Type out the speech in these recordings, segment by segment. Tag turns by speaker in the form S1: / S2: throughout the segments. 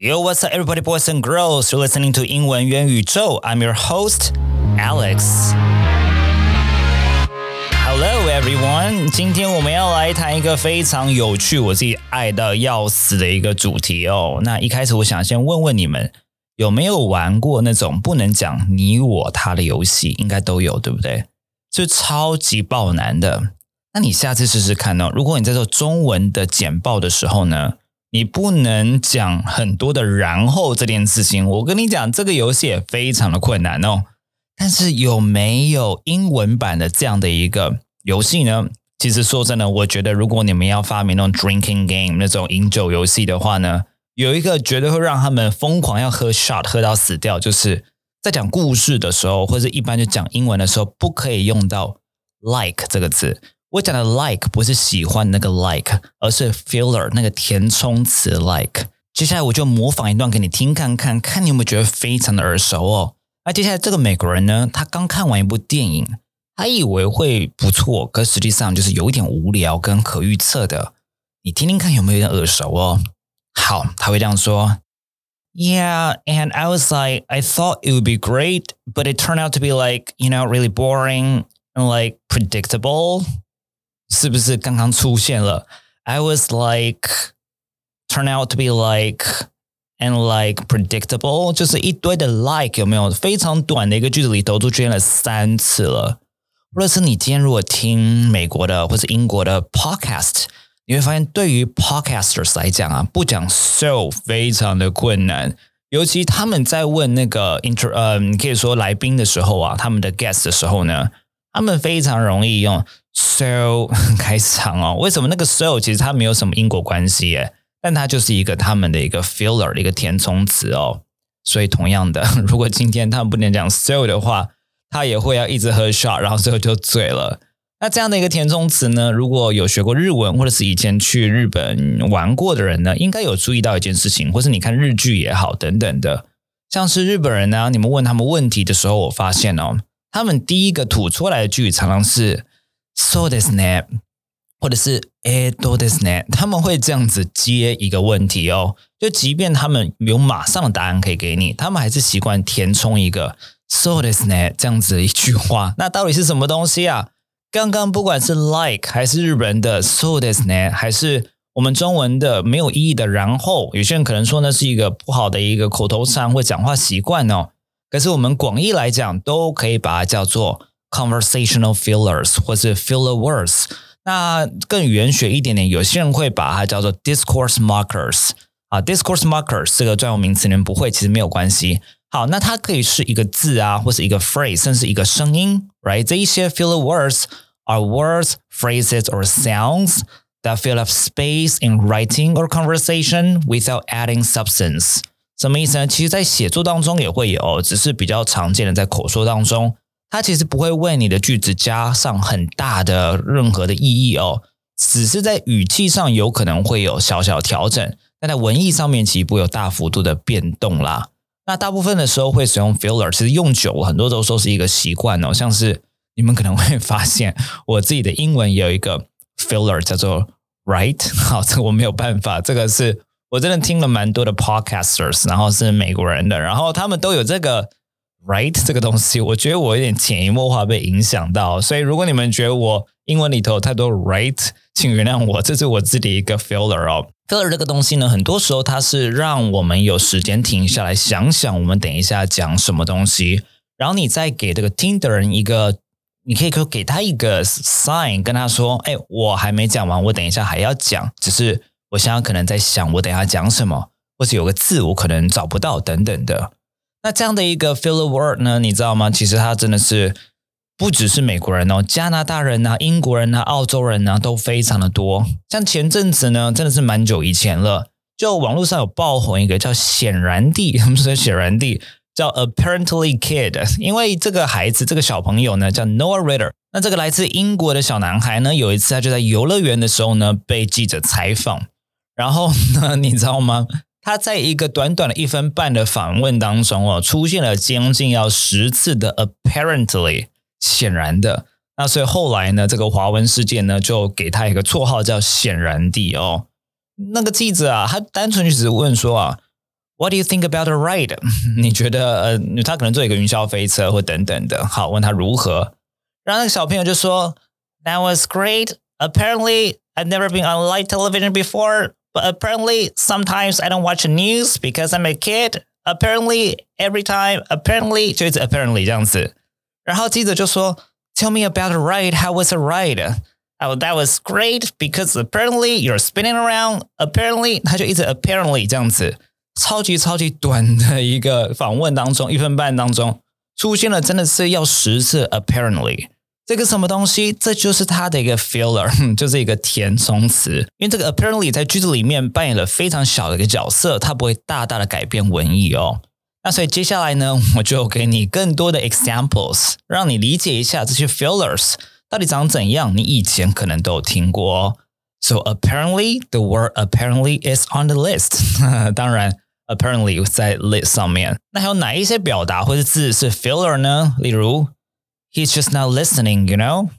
S1: Yo, what's up, everybody, boys and girls? You're listening to 英文元宇宙. I'm your host, Alex. Hello, everyone. 今天我们要来谈一个非常有趣、我自己爱到要死的一个主题哦。那一开始，我想先问问你们，有没有玩过那种不能讲你我他的游戏？应该都有，对不对？就超级爆难的。那你下次试试看哦。如果你在做中文的简报的时候呢？你不能讲很多的然后这件事情，我跟你讲，这个游戏也非常的困难哦。但是有没有英文版的这样的一个游戏呢？其实说真的，我觉得如果你们要发明那种 drinking game 那种饮酒游戏的话呢，有一个绝对会让他们疯狂要喝 shot 喝到死掉，就是在讲故事的时候，或者一般就讲英文的时候，不可以用到 like 这个字。我讲的 like 不是喜欢那个 like，而是 filler 那个填充词 like。接下来我就模仿一段给你听看看，看你有没有觉得非常的耳熟哦。那接下来这个美国人呢，他刚看完一部电影，他以为会不错，可实际上就是有一点无聊跟可预测的。你听听看有没有点耳熟哦？好，他会这样说：Yeah, and I was like, I thought it would be great, but it turned out to be like, you know, really boring and like predictable. 是不是刚刚出现了？I was like turn out to be like and like predictable，就是一堆的 like 有没有？非常短的一个句子里头都出现了三次了。或者是你今天如果听美国的或者英国的 podcast，你会发现对于 podcasters 来讲啊，不讲 so 非常的困难。尤其他们在问那个 inter 呃，你可以说来宾的时候啊，他们的 guest 的时候呢，他们非常容易用。So 开场哦，为什么那个 so 其实它没有什么因果关系耶？但它就是一个他们的一个 filler 的一个填充词哦。所以同样的，如果今天他们不能讲 so 的话，他也会要一直喝 shot，然后最后就醉了。那这样的一个填充词呢，如果有学过日文或者是以前去日本玩过的人呢，应该有注意到一件事情，或是你看日剧也好等等的，像是日本人呢，你们问他们问题的时候，我发现哦，他们第一个吐出来的句常常是。So this net，或者是 a do this 他们会这样子接一个问题哦。就即便他们有马上的答案可以给你，他们还是习惯填充一个 so this net 这样子的一句话。那到底是什么东西啊？刚刚不管是 like 还是日本的 so this net，还是我们中文的没有意义的然后，有些人可能说那是一个不好的一个口头禅或讲话习惯哦。可是我们广义来讲，都可以把它叫做。conversational fillers 或是 filler words，那更语言学一点点，有些人会把它叫做 discourse markers 啊，discourse markers 这个专有名词你们不会，其实没有关系。好，那它可以是一个字啊，或是一个 phrase，甚至一个声音，right？这一些 filler words are words, phrases, or sounds that fill up space in writing or conversation without adding substance。 什么意思呢？其实，在写作当中也会有，只是比较常见的在口说当中。它其实不会为你的句子加上很大的任何的意义哦，只是在语气上有可能会有小小调整，但在文意上面其实不会有大幅度的变动啦。那大部分的时候会使用 filler，其实用久很多都说是一个习惯哦。像是你们可能会发现，我自己的英文也有一个 filler 叫做 right，好，这我没有办法，这个是我真的听了蛮多的 podcasters，然后是美国人的，然后他们都有这个。Right 这个东西，我觉得我有点潜移默化被影响到，所以如果你们觉得我英文里头太多 right，请原谅我，这是我自己一个 filler 哦。filler 这个东西呢，很多时候它是让我们有时间停下来想想，我们等一下讲什么东西，然后你再给这个听的人一个，你可以给给他一个 sign，跟他说，哎，我还没讲完，我等一下还要讲，只是我现在可能在想，我等下讲什么，或者有个字我可能找不到等等的。那这样的一个 filler word 呢，你知道吗？其实它真的是不只是美国人哦，加拿大人呐、英国人呐、澳洲人呐都非常的多。像前阵子呢，真的是蛮久以前了，就网络上有爆红一个叫“显然地”，他们说“显然地”叫 apparently kid，因为这个孩子这个小朋友呢叫 Noah Ritter。那这个来自英国的小男孩呢，有一次他就在游乐园的时候呢被记者采访，然后呢，你知道吗？他在一个短短的一分半的访问当中哦，出现了将近要十次的 apparently 显然的，那所以后来呢，这个华文世界呢就给他一个绰号叫显然地哦。那个记者啊，他单纯就只是问说啊，What do you think about the ride？你觉得呃，他可能坐一个云霄飞车或等等的。好，问他如何，然后那个小朋友就说，That was great. Apparently, I've never been on live television before, but apparently sometimes I don't watch the news because I'm a kid. Apparently, every time, apparently 就一直 apparently 这样子。然后记者就说，Tell me about the ride. How was the ride? Oh, that was great because apparently you're spinning around. Apparently，他就一直 apparently 这样子。超级超级短的一个访问当中，一分半当中出现了真的是要十次 apparently 这个什么东西？这就是它的一个 filler，就是一个填充词。因为这个 apparently 在句子里面扮演了非常小的一个角色，它不会大大的改变文意哦。那所以接下来呢，我就给你更多的 examples，让你理解一下这些 fillers 到底长怎样。你以前可能都有听过。So apparently the word apparently is on the list。当然。apparently 在 list 上面。那还有哪一些表达或者字是 filler 呢？例如 ，He's just not listening, you know。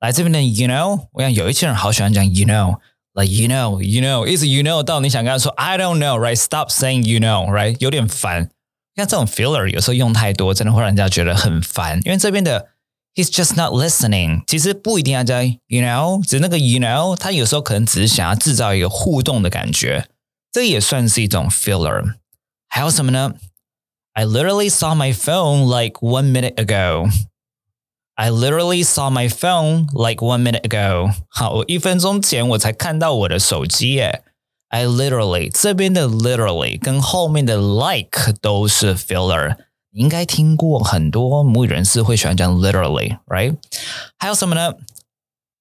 S1: 来这边的 you know，我想有一些人好喜欢讲 you know，like you know, you know，一直 you know 到你想跟他说 I don't know, right? Stop saying you know, right？有点烦。像这种 filler 有时候用太多，真的会让人家觉得很烦。因为这边的 He's just not listening，其实不一定要加 you know，只是那个 you know，他有时候可能只是想要制造一个互动的感觉。这也算是一种 filler。还有什么呢？I literally saw my phone like one minute ago. I literally saw my phone like one minute ago. 好，我一分钟前我才看到我的手机耶。I literally 这边的 literally 跟后面的 like 都是 filler。你应该听过很多母语人士会喜欢讲 literally，right？还有什么呢？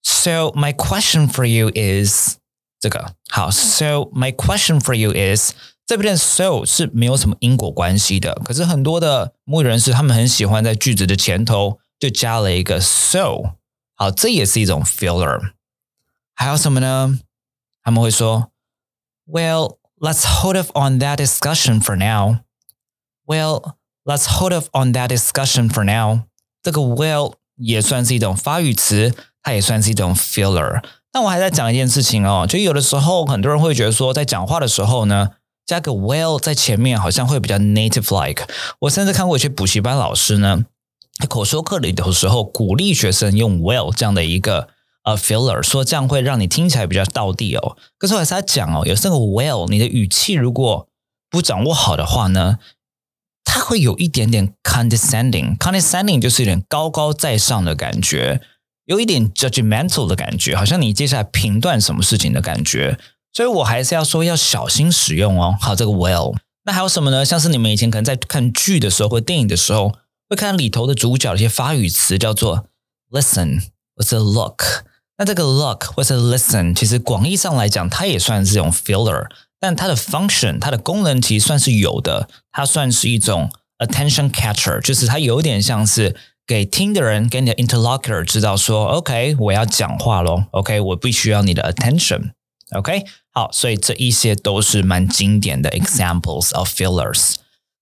S1: So my question for you is 这个好，So my question for you is，这边的 so 是没有什么因果关系的，可是很多的母语人士他们很喜欢在句子的前头 就加了一个 so，好，这也是一种 filler。还有什么呢？他们会说，Well, let's hold off on that discussion for now. Well, let's hold off on that discussion for now. 这个 well 也算是一种发语词，它也算是一种 filler。那我还在讲一件事情哦，就有的时候很多人会觉得说，在讲话的时候呢，加个 well 在前面好像会比较 native like。我甚至看过一些补习班老师呢，口说课里的时候鼓励学生用 well 这样的一个呃 filler，说这样会让你听起来比较到地哦。可是我还是在讲哦，有这个 well，你的语气如果不掌握好的话呢，它会有一点点 condescending，condescending 就是有点高高在上的感觉。有一点 judgmental 的感觉，好像你接下来评断什么事情的感觉，所以我还是要说要小心使用哦。好，这个 well，那还有什么呢？像是你们以前可能在看剧的时候或电影的时候，会看里头的主角一些发语词叫做 listen 或者 look。那这个 look 或者 listen，其实广义上来讲，它也算是这种 filler，但它的 function 它的功能其实算是有的，它算是一种 attention catcher，就是它有点像是。给听的人，给你的 interlocutor 知道说，OK，我要讲话喽，OK，我必须要你的 attention，OK，好，所以这一些都是蛮经典的 examples of fillers。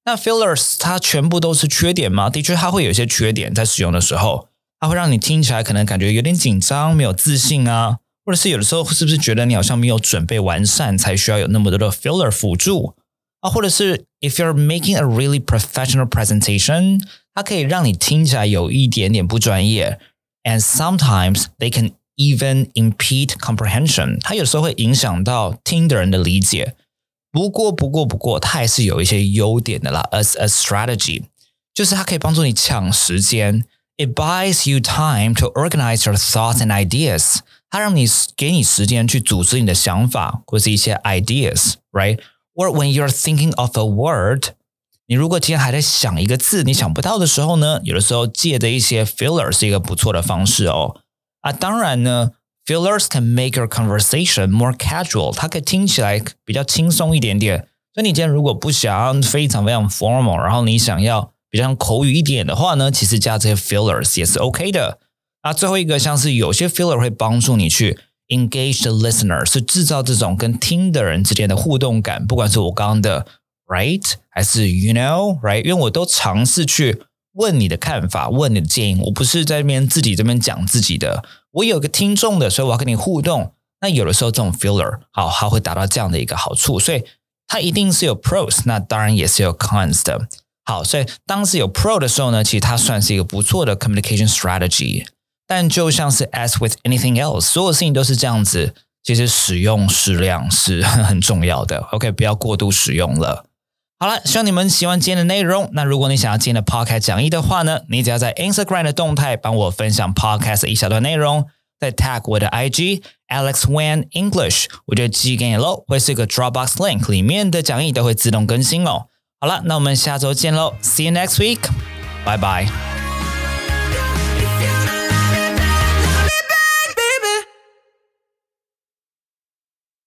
S1: 那 fillers 它全部都是缺点吗？的确，它会有一些缺点，在使用的时候，它会让你听起来可能感觉有点紧张，没有自信啊，或者是有的时候是不是觉得你好像没有准备完善，才需要有那么多的 filler 辅助啊？或者是 if you're making a really professional presentation。它可以让你听起来有一点点不专业，and sometimes they can even impede comprehension。它有时候会影响到听的人的理解。不过，不过，不过，它还是有一些优点的啦。As a strategy，就是它可以帮助你抢时间。It buys you time to organize your thoughts and ideas。它让你给你时间去组织你的想法或是一些 ideas，right？Or when you're thinking of a word。你如果今天还在想一个字，你想不到的时候呢，有的时候借的一些 filler 是一个不错的方式哦。啊，当然呢，fillers can make your conversation more casual，它可以听起来比较轻松一点点。所以你今天如果不想非常非常 formal，然后你想要比较口语一点的话呢，其实加这些 fillers 也是 OK 的。那，最后一个像是有些 filler 会帮助你去 engage the listener，是制造这种跟听的人之间的互动感，不管是我刚刚的。Right？还是 You know？Right？因为我都尝试去问你的看法，问你的建议。我不是在这边自己这边讲自己的，我有个听众的，所以我要跟你互动。那有的时候这种 filler 好，它会达到这样的一个好处，所以它一定是有 pros，那当然也是有 cons 的。好，所以当是有 pro 的时候呢，其实它算是一个不错的 communication strategy。但就像是 as with anything else，所有事情都是这样子，其实使用适量是很重要的。OK，不要过度使用了。好了，希望你们喜欢今天的内容。那如果你想要今天的 podcast 讲义的话呢，你只要在 Instagram 的动态帮我分享 podcast 一小段内容，再 tag 我的 IG Alex Wan English，我就寄给你喽，会是一个 Dropbox link，里面的讲义都会自动更新哦。好了，那我们下周见喽，See you next week，拜拜。